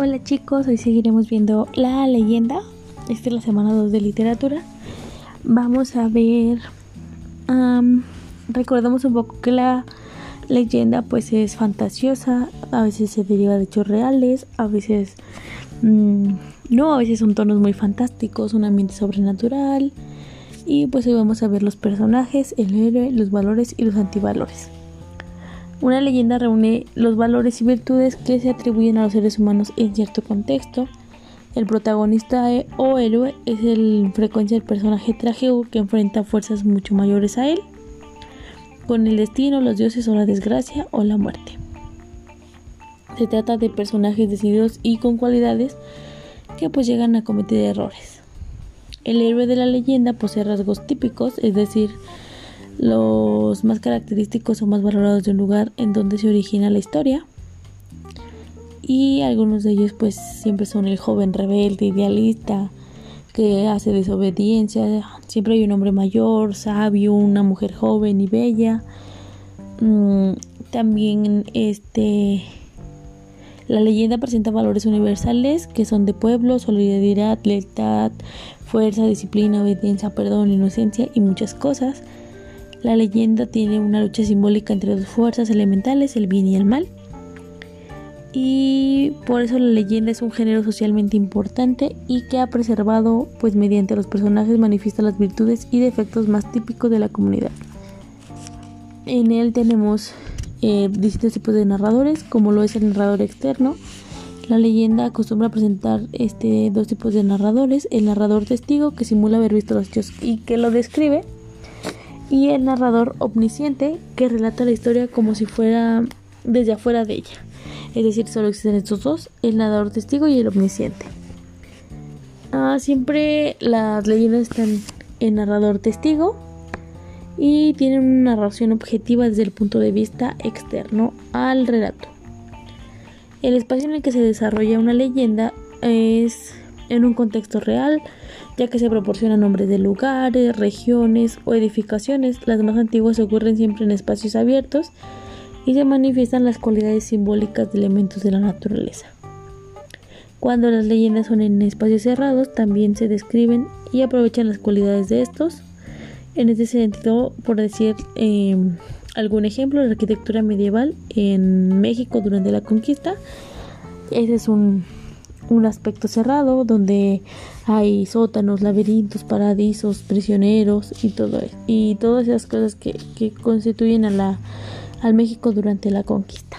Hola chicos, hoy seguiremos viendo la leyenda. Esta es la semana 2 de literatura. Vamos a ver... recordemos un poco que la leyenda pues es fantasiosa, a veces se deriva de hechos reales, a veces mm, no, a veces son tonos muy fantásticos, un ambiente sobrenatural. Y pues hoy vamos a ver los personajes, el héroe, los valores y los antivalores. Una leyenda reúne los valores y virtudes que se atribuyen a los seres humanos en cierto contexto. El protagonista e- o héroe es el frecuencia el personaje trágico que enfrenta fuerzas mucho mayores a él, con el destino, los dioses o la desgracia o la muerte. Se trata de personajes decididos y con cualidades que pues llegan a cometer errores. El héroe de la leyenda posee rasgos típicos, es decir, los más característicos o más valorados de un lugar en donde se origina la historia. Y algunos de ellos pues siempre son el joven rebelde, idealista, que hace desobediencia. Siempre hay un hombre mayor, sabio, una mujer joven y bella. Mm, también este la leyenda presenta valores universales que son de pueblo, solidaridad, lealtad, fuerza, disciplina, obediencia, perdón, inocencia y muchas cosas. La leyenda tiene una lucha simbólica entre dos fuerzas elementales, el bien y el mal. Y por eso la leyenda es un género socialmente importante y que ha preservado, pues mediante los personajes manifiesta las virtudes y defectos más típicos de la comunidad. En él tenemos eh, distintos tipos de narradores, como lo es el narrador externo. La leyenda acostumbra a presentar este, dos tipos de narradores, el narrador testigo que simula haber visto los hechos y que lo describe, y el narrador omnisciente que relata la historia como si fuera desde afuera de ella. Es decir, solo existen estos dos, el narrador testigo y el omnisciente. Ah, siempre las leyendas están en narrador testigo y tienen una narración objetiva desde el punto de vista externo al relato. El espacio en el que se desarrolla una leyenda es en un contexto real, ya que se proporcionan nombres de lugares, regiones o edificaciones. Las más antiguas ocurren siempre en espacios abiertos y se manifiestan las cualidades simbólicas de elementos de la naturaleza. Cuando las leyendas son en espacios cerrados, también se describen y aprovechan las cualidades de estos. En este sentido, por decir em, algún ejemplo, la arquitectura medieval en México durante la conquista, ese es un, un aspecto cerrado donde hay sótanos, laberintos, paradisos, prisioneros y todo y todas esas cosas que, constituyen a la, al México durante la conquista.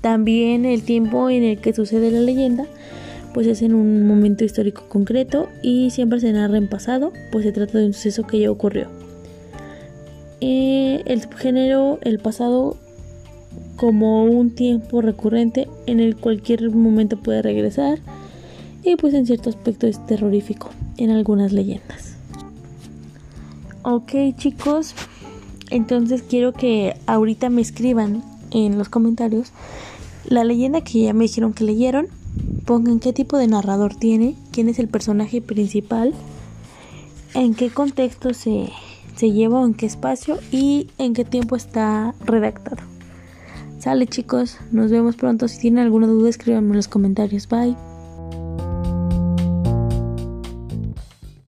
también el tiempo en el que sucede la leyenda pues es en un momento histórico concreto y siempre se narra en pasado, pues se trata de un suceso que ya ocurrió. Eh, el subgénero el pasado como un tiempo recurrente en el cualquier momento puede regresar y pues en cierto aspecto es terrorífico en algunas leyendas. Ok chicos, entonces quiero que ahorita me escriban en los comentarios la leyenda que ya me dijeron que leyeron, pongan qué tipo de narrador tiene, quién es el personaje principal, en qué contexto se, se lleva o en qué espacio y en qué tiempo está redactado. Sale chicos, nos vemos pronto. Si tienen alguna duda escríbanme en los comentarios. Bye.